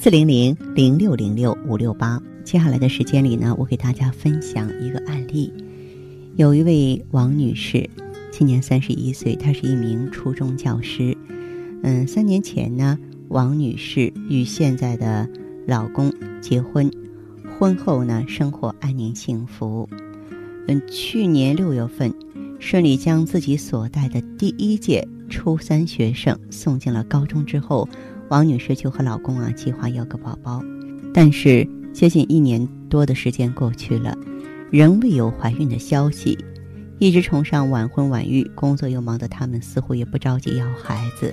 四零零零六零六五六八，接下来的时间里呢，我给大家分享一个案例。有一位王女士，今年三十一岁，她是一名初中教师。嗯，三年前呢，王女士与现在的老公结婚，婚后呢，生活安宁幸福。嗯，去年六月份，顺利将自己所带的第一届初三学生送进了高中之后。王女士就和老公啊计划要个宝宝，但是接近一年多的时间过去了，仍未有怀孕的消息。一直崇尚晚婚晚育，工作又忙的他们似乎也不着急要孩子。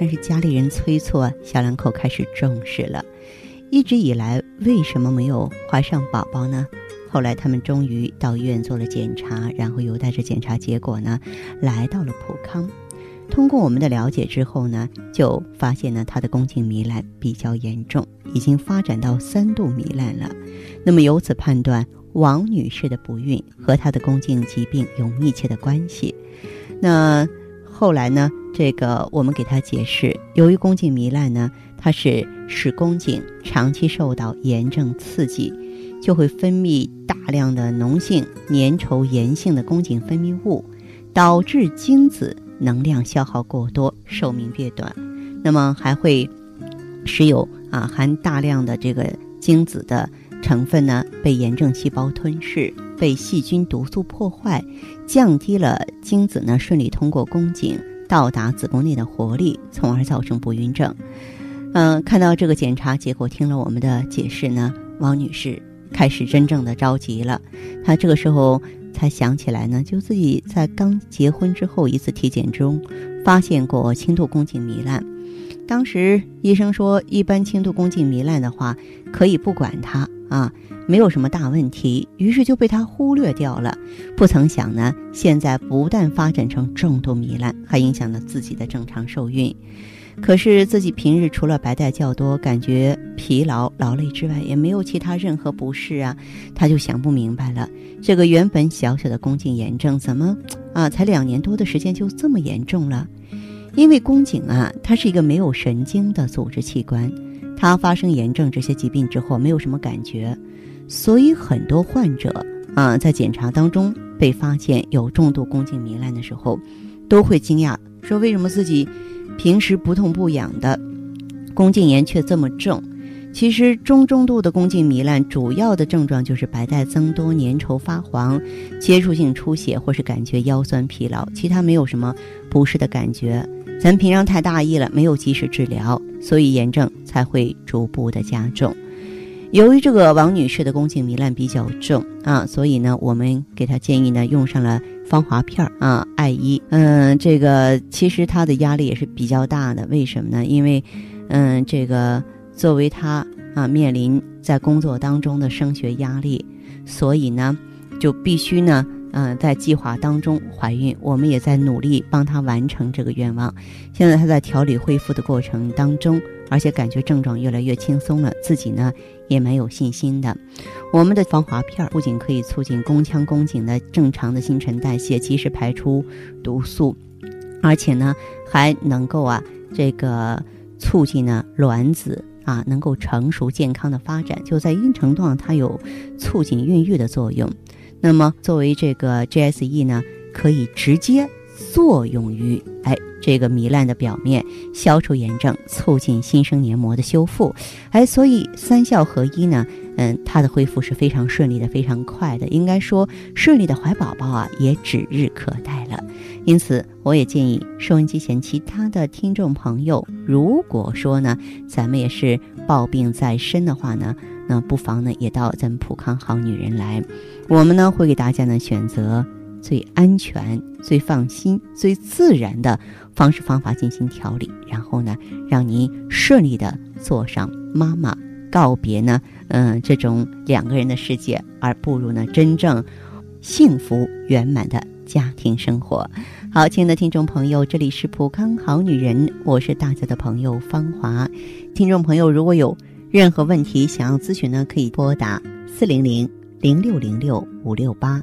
但是家里人催促，小两口开始重视了。一直以来为什么没有怀上宝宝呢？后来他们终于到医院做了检查，然后又带着检查结果呢，来到了普康。通过我们的了解之后呢，就发现呢，她的宫颈糜烂比较严重，已经发展到三度糜烂了。那么由此判断，王女士的不孕和她的宫颈疾病有密切的关系。那后来呢，这个我们给她解释，由于宫颈糜烂呢，它是使宫颈长期受到炎症刺激，就会分泌大量的脓性、粘稠、炎性的宫颈分泌物，导致精子。能量消耗过多，寿命变短，那么还会使有啊含大量的这个精子的成分呢被炎症细胞吞噬，被细菌毒素破坏，降低了精子呢顺利通过宫颈到达子宫内的活力，从而造成不孕症。嗯，看到这个检查结果，听了我们的解释呢，王女士开始真正的着急了。她这个时候。才想起来呢，就自己在刚结婚之后一次体检中，发现过轻度宫颈糜烂。当时医生说，一般轻度宫颈糜烂的话，可以不管它啊，没有什么大问题。于是就被他忽略掉了。不曾想呢，现在不但发展成重度糜烂，还影响了自己的正常受孕。可是自己平日除了白带较多、感觉疲劳、劳累之外，也没有其他任何不适啊。他就想不明白了，这个原本小小的宫颈炎症，怎么 啊，才两年多的时间就这么严重了？因为宫颈啊，它是一个没有神经的组织器官，它发生炎症这些疾病之后，没有什么感觉，所以很多患者啊，在检查当中被发现有重度宫颈糜烂的时候，都会惊讶，说为什么自己？平时不痛不痒的宫颈炎却这么重，其实中中度的宫颈糜烂主要的症状就是白带增多、粘稠发黄、接触性出血或是感觉腰酸疲劳，其他没有什么不适的感觉。咱平常太大意了，没有及时治疗，所以炎症才会逐步的加重。由于这个王女士的宫颈糜烂比较重啊，所以呢，我们给她建议呢用上了芳华片儿啊，艾依。嗯，这个其实她的压力也是比较大的，为什么呢？因为，嗯，这个作为她啊面临在工作当中的升学压力，所以呢，就必须呢。嗯，在计划当中怀孕，我们也在努力帮她完成这个愿望。现在她在调理恢复的过程当中，而且感觉症状越来越轻松了，自己呢也蛮有信心的。我们的防滑片不仅可以促进宫腔宫颈的正常的新陈代谢，及时排出毒素，而且呢还能够啊这个促进呢卵子啊能够成熟健康的发展，就在一定程度上它有促进孕育的作用。那么，作为这个 GSE 呢，可以直接作用于哎这个糜烂的表面，消除炎症，促进新生黏膜的修复，哎，所以三效合一呢，嗯，它的恢复是非常顺利的，非常快的，应该说顺利的怀宝宝啊，也指日可待了。因此，我也建议收音机前其他的听众朋友，如果说呢，咱们也是抱病在身的话呢。那不妨呢，也到咱们普康好女人来，我们呢会给大家呢选择最安全、最放心、最自然的方式方法进行调理，然后呢，让您顺利的做上妈妈。告别呢，嗯，这种两个人的世界，而步入呢真正幸福圆满的家庭生活。好，亲爱的听众朋友，这里是普康好女人，我是大家的朋友芳华。听众朋友，如果有任何问题想要咨询呢，可以拨打四零零零六零六五六八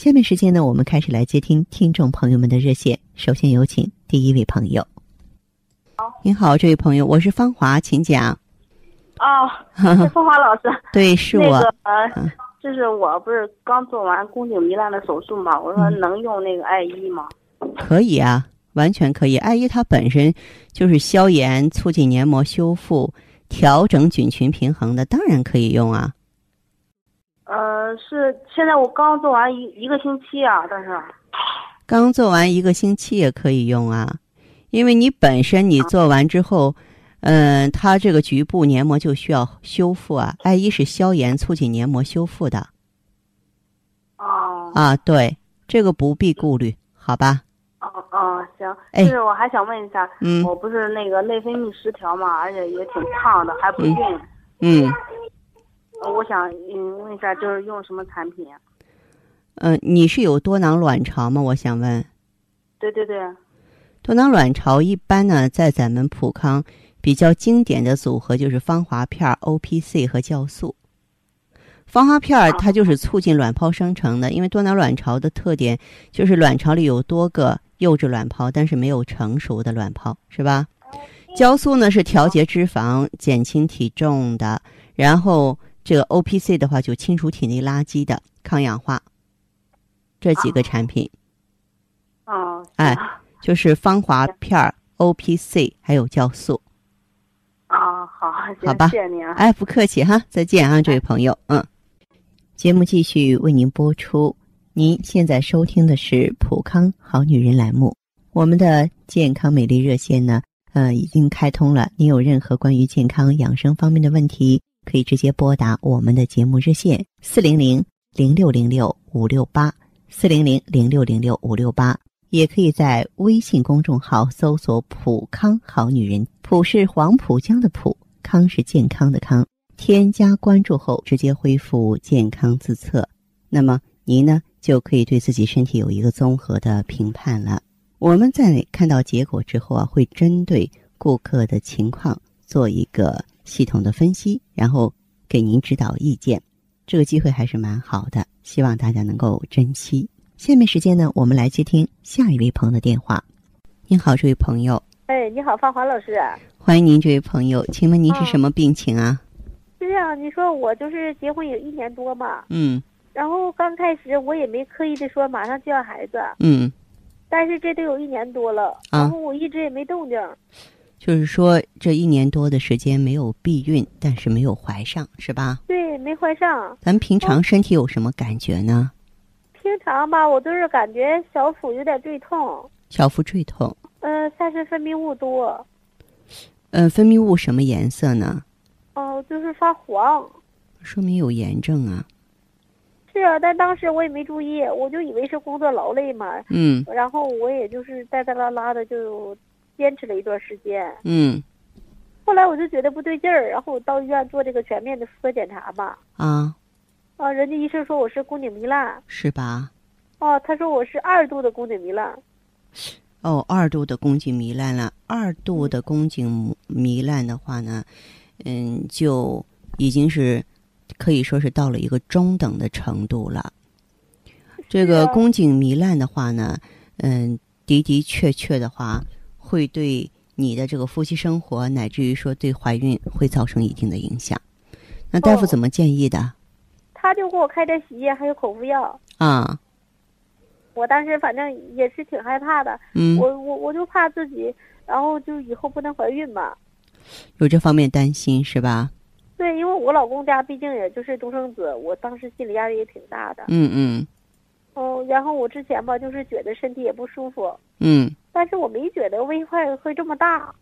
下面时间呢，我们开始来接听听众朋友们的热线。首先有请第一位朋友。好，您好，这位朋友，我是芳华，请讲。哦，是芳华老师。对，是我。那个呃。就是我不是刚做完宫颈糜烂的手术嘛，我说能用那个艾依吗？可以啊，完全可以。艾依它本身就是消炎、促进黏膜修复、调整菌群平衡的，当然可以用啊。呃，是现在我刚做完一一个星期啊，但是刚做完一个星期也可以用啊，因为你本身你做完之后。嗯，它这个局部黏膜就需要修复啊。艾依是消炎、促进黏膜修复的。哦。啊，对，这个不必顾虑，好吧？哦哦，行。就是我还想问一下，嗯，我不是那个内分泌失调嘛，而且也挺胖的，还不孕。嗯。我想嗯问一下，就是用什么产品？嗯，你是有多囊卵巢吗？我想问。对对对。多囊卵巢一般呢，在咱们普康。比较经典的组合就是芳华片、O P C 和酵素。芳华片它就是促进卵泡生成的，因为多囊卵巢的特点就是卵巢里有多个幼稚卵泡，但是没有成熟的卵泡，是吧？酵素呢是调节脂肪、减轻体重的，然后这个 O P C 的话就清除体内垃圾的、抗氧化。这几个产品。哦。哎，就是芳华片、O P C 还有酵素。啊，好，好吧，谢谢您啊！哎，不客气哈，再见啊，这位朋友，嗯。节目继续为您播出，您现在收听的是《普康好女人》栏目。我们的健康美丽热线呢，呃，已经开通了。您有任何关于健康养生方面的问题，可以直接拨打我们的节目热线四零零零六零六五六八四零零零六零六五六八。也可以在微信公众号搜索“普康好女人”，普是黄浦江的浦，康是健康的康。添加关注后，直接恢复健康自测，那么您呢就可以对自己身体有一个综合的评判了。我们在看到结果之后啊，会针对顾客的情况做一个系统的分析，然后给您指导意见。这个机会还是蛮好的，希望大家能够珍惜。下面时间呢，我们来接听下一位朋友的电话。您好，这位朋友。哎，你好，芳华老师。欢迎您，这位朋友，请问您是什么病情啊？是这样，你说我就是结婚有一年多嘛。嗯。然后刚开始我也没刻意的说马上就要孩子。嗯。但是这都有一年多了，然后我一直也没动静。就是说这一年多的时间没有避孕，但是没有怀上，是吧？对，没怀上。咱平常身体有什么感觉呢？平常吧，我就是感觉小腹有点坠痛，小腹坠痛。嗯，但是分泌物多。嗯，分泌物什么颜色呢？哦，就是发黄。说明有炎症啊。是啊，但当时我也没注意，我就以为是工作劳累嘛。嗯。然后我也就是带带拉拉的就坚持了一段时间。嗯。后来我就觉得不对劲儿，然后我到医院做这个全面的妇科检查嘛。啊。啊，人家医生说我是宫颈糜烂，是吧？哦，他说我是二度的宫颈糜烂。哦，二度的宫颈糜烂了。二度的宫颈糜烂的话呢，嗯，就已经是可以说是到了一个中等的程度了。这个宫颈糜烂的话呢，嗯，的的确确的话，会对你的这个夫妻生活，乃至于说对怀孕会造成一定的影响。那大夫怎么建议的？他就给我开点洗液，还有口服药。啊，我当时反正也是挺害怕的。嗯，我我我就怕自己，然后就以后不能怀孕嘛。有这方面担心是吧？对，因为我老公家毕竟也就是独生子，我当时心理压力也挺大的。嗯嗯。哦，然后我之前吧，就是觉得身体也不舒服。嗯。但是我没觉得危害会这么大。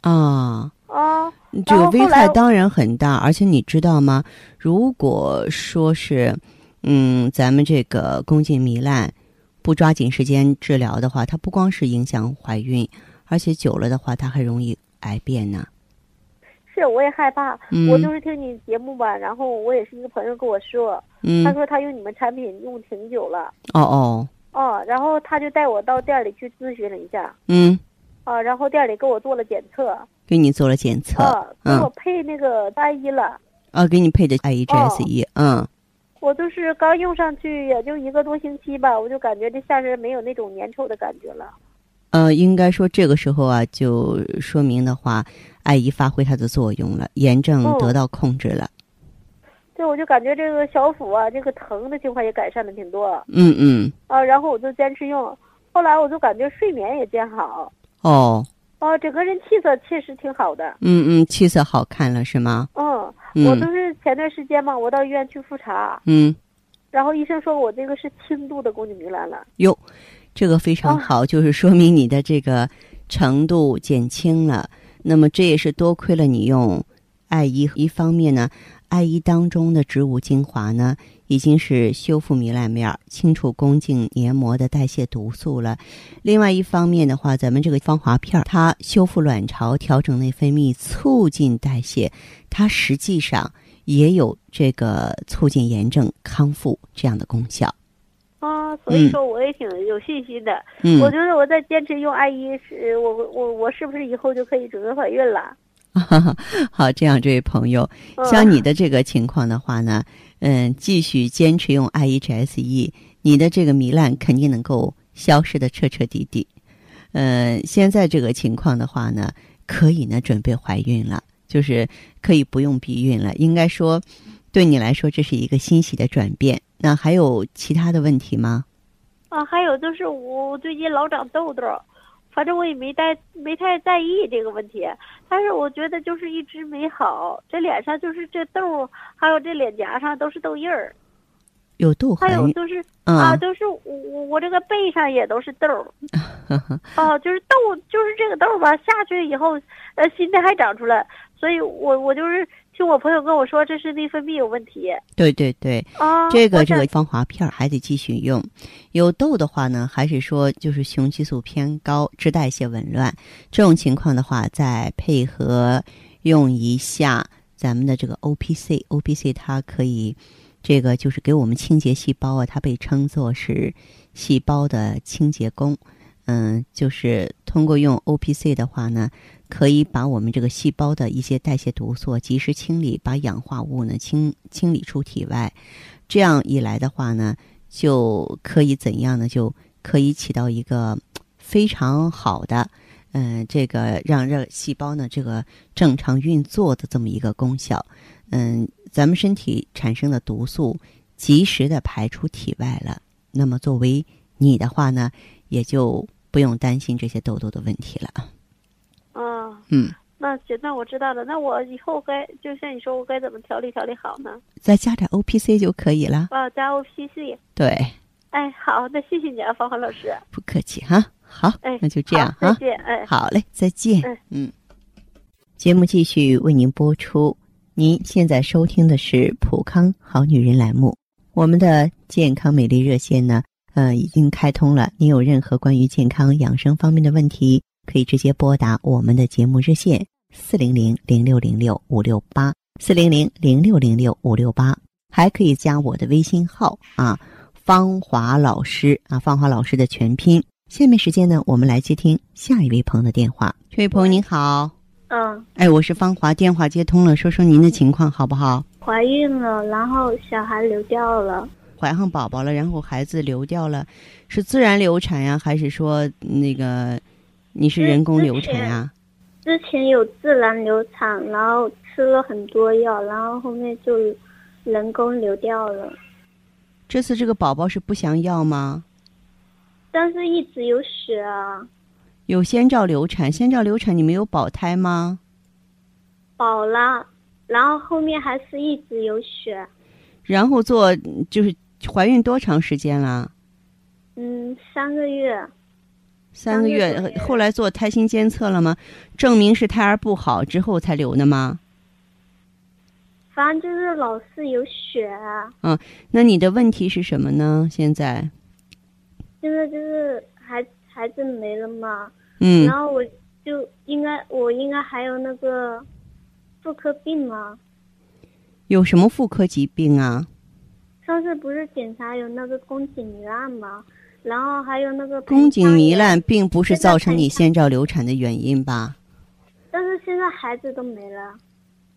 啊。啊。这个危害当然很大，而且你知道吗？如果说是，嗯，咱们这个宫颈糜烂不抓紧时间治疗的话，它不光是影响怀孕，而且久了的话，它还容易癌变呢。是，我也害怕。我就是听你节目吧，然后我也是一个朋友跟我说，他说他用你们产品用挺久了。哦哦。哦，然后他就带我到店里去咨询了一下。嗯。啊，然后店里给我做了检测。给你做了检测。啊，给我配那个单一了。啊，给你配的艾依 GSE，嗯。我就是刚用上去也就一个多星期吧，我就感觉这下身没有那种粘稠的感觉了。呃，应该说这个时候啊，就说明的话。艾姨发挥它的作用了，炎症得到控制了。对，我就感觉这个小腹啊，这个疼的情况也改善的挺多。嗯嗯。啊，然后我就坚持用，后来我就感觉睡眠也变好。哦。哦，整个人气色确实挺好的。嗯嗯，气色好看了是吗？嗯，我都是前段时间嘛，我到医院去复查。嗯。然后医生说我这个是轻度的宫颈糜烂了。哟，这个非常好，就是说明你的这个程度减轻了。那么这也是多亏了你用艾依，一方面呢，艾依当中的植物精华呢，已经是修复糜烂面、清除宫颈黏膜的代谢毒素了；另外一方面的话，咱们这个芳华片它修复卵巢、调整内分泌、促进代谢，它实际上也有这个促进炎症康复这样的功效。啊，所以说我也挺有信心的。嗯，我觉得我在坚持用艾依是，我我我是不是以后就可以准备怀孕了？好，这样这位朋友，像你的这个情况的话呢，嗯，继续坚持用 IHSE，你的这个糜烂肯定能够消失的彻彻底底。嗯，现在这个情况的话呢，可以呢准备怀孕了，就是可以不用避孕了。应该说，对你来说这是一个欣喜的转变。那还有其他的问题吗？啊，还有就是我最近老长痘痘，反正我也没带没太在意这个问题，但是我觉得就是一直没好，这脸上就是这痘，还有这脸颊上都是痘印儿，有痘还有就是啊，都是我我这个背上也都是痘，啊，就是痘就是这个痘吧，下去以后呃新的还长出来，所以我我就是。听我朋友跟我说，这是内分泌有问题。对对对，啊，这个这个芳华片还得继续用。有痘的话呢，还是说就是雄激素偏高，致代谢紊乱。这种情况的话，再配合用一下咱们的这个 O P C，O P C 它可以这个就是给我们清洁细胞啊，它被称作是细胞的清洁工。嗯，就是通过用 O P C 的话呢。可以把我们这个细胞的一些代谢毒素及时清理，把氧化物呢清清理出体外。这样一来的话呢，就可以怎样呢？就可以起到一个非常好的，嗯，这个让让细胞呢这个正常运作的这么一个功效。嗯，咱们身体产生的毒素及时的排出体外了。那么作为你的话呢，也就不用担心这些痘痘的问题了。嗯，那行，那我知道了。那我以后该就像你说，我该怎么调理调理好呢？再加点 O P C 就可以了。啊，加 O P C。对。哎，好，那谢谢你啊，芳华老师。不客气哈。好，哎，那就这样哈。再见，哎。好嘞，再见。嗯。节目继续为您播出。您现在收听的是《普康好女人》栏目。我们的健康美丽热线呢，呃，已经开通了。您有任何关于健康养生方面的问题？可以直接拨打我们的节目热线四零零零六零六五六八四零零零六零六五六八，还可以加我的微信号啊，芳华老师啊，芳华老师的全拼。下面时间呢，我们来接听下一位朋友的电话。这位朋友您好，嗯，哎，我是芳华，电话接通了，说说您的情况好不好？怀孕了，然后小孩流掉了，怀上宝宝了，然后孩子流掉了，是自然流产呀，还是说那个？你是人工流产呀？之前有自然流产，然后吃了很多药，然后后面就人工流掉了。这次这个宝宝是不想要吗？但是一直有血啊。有先兆流产，先兆流产你没有保胎吗？保了，然后后面还是一直有血。然后做就是怀孕多长时间了？嗯，三个月。三个月，后来做胎心监测了吗？证明是胎儿不好之后才流的吗？反正就是老是有血。嗯，那你的问题是什么呢？现在？现在就是孩孩子没了嘛。嗯。然后我就应该，我应该还有那个妇科病吗？有什么妇科疾病啊？上次不是检查有那个宫颈糜烂吗？然后还有那个宫颈糜烂，并不是造成你先兆流产的原因吧？但是现在孩子都没了。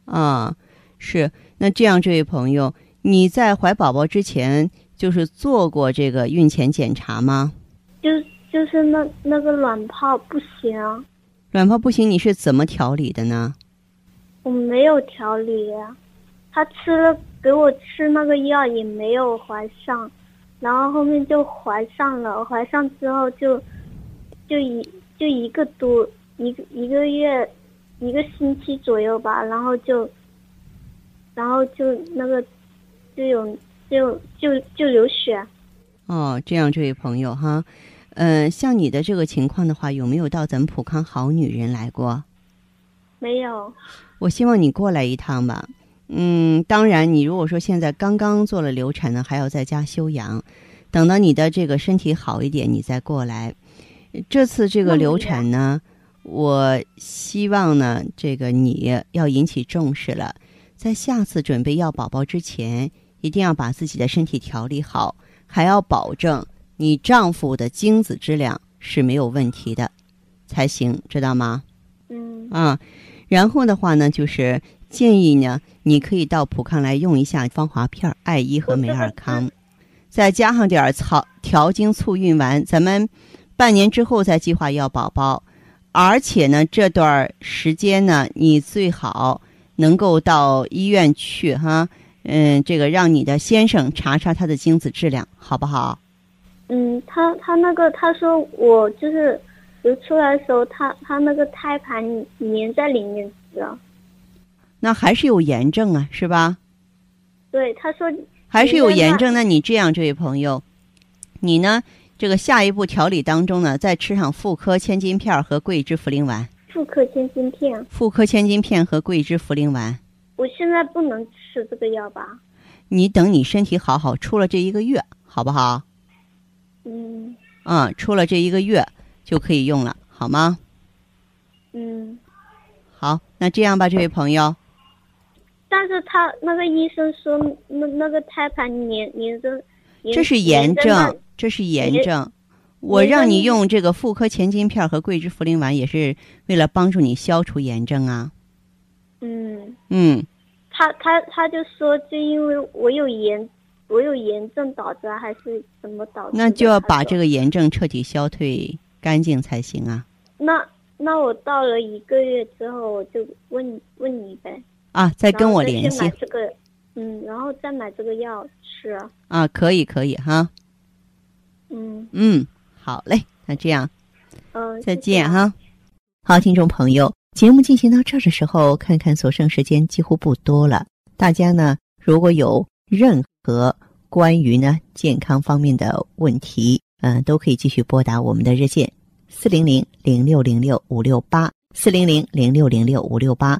啊，是那这样，这位朋友，你在怀宝宝之前就是做过这个孕前检查吗？就就是那那个卵泡不行。卵泡不行，你是怎么调理的呢？我没有调理，他吃了给我吃那个药也没有怀上。然后后面就怀上了，怀上之后就，就一就一个多一个一个月，一个星期左右吧，然后就，然后就那个，就有就就就流血。哦，这样，这位朋友哈，嗯，像你的这个情况的话，有没有到咱们普康好女人来过？没有。我希望你过来一趟吧。嗯，当然，你如果说现在刚刚做了流产呢，还要在家休养，等到你的这个身体好一点，你再过来。这次这个流产呢，我希望呢，这个你要引起重视了，在下次准备要宝宝之前，一定要把自己的身体调理好，还要保证你丈夫的精子质量是没有问题的，才行，知道吗？嗯。啊，然后的话呢，就是。建议呢，你可以到普康来用一下芳华片、艾依和美尔康，再加上点草调经促孕丸。咱们半年之后再计划要宝宝，而且呢，这段时间呢，你最好能够到医院去哈，嗯，这个让你的先生查查他的精子质量，好不好？嗯，他他那个他说我就是流出来的时候，他他那个胎盘粘在里面了。那还是有炎症啊，是吧？对，他说还是有炎症。那你这样，这位朋友，你呢？这个下一步调理当中呢，再吃上妇科千金片和桂枝茯苓丸。妇科千金片。妇科千金片和桂枝茯苓丸。我现在不能吃这个药吧？你等你身体好好，出了这一个月，好不好？嗯。嗯，出了这一个月就可以用了，好吗？嗯。好，那这样吧，这位朋友。但是他那个医生说，那那个胎盘粘粘着，这是炎症，这是炎症。我让你用这个妇科前金片和桂枝茯苓丸，也是为了帮助你消除炎症啊。嗯嗯，他他他就说，就因为我有炎，我有炎症导致，还是怎么导致？那就要把这个炎症彻底消退干净才行啊。那那我到了一个月之后，我就问问你呗。啊，再跟我联系。这个，嗯，然后再买这个药吃。啊，可以，可以哈。嗯嗯，好嘞，那这样，嗯，再见哈。好，听众朋友，节目进行到这儿的时候，看看所剩时间几乎不多了。大家呢，如果有任何关于呢健康方面的问题，嗯，都可以继续拨打我们的热线四零零零六零六五六八四零零零六零六五六八。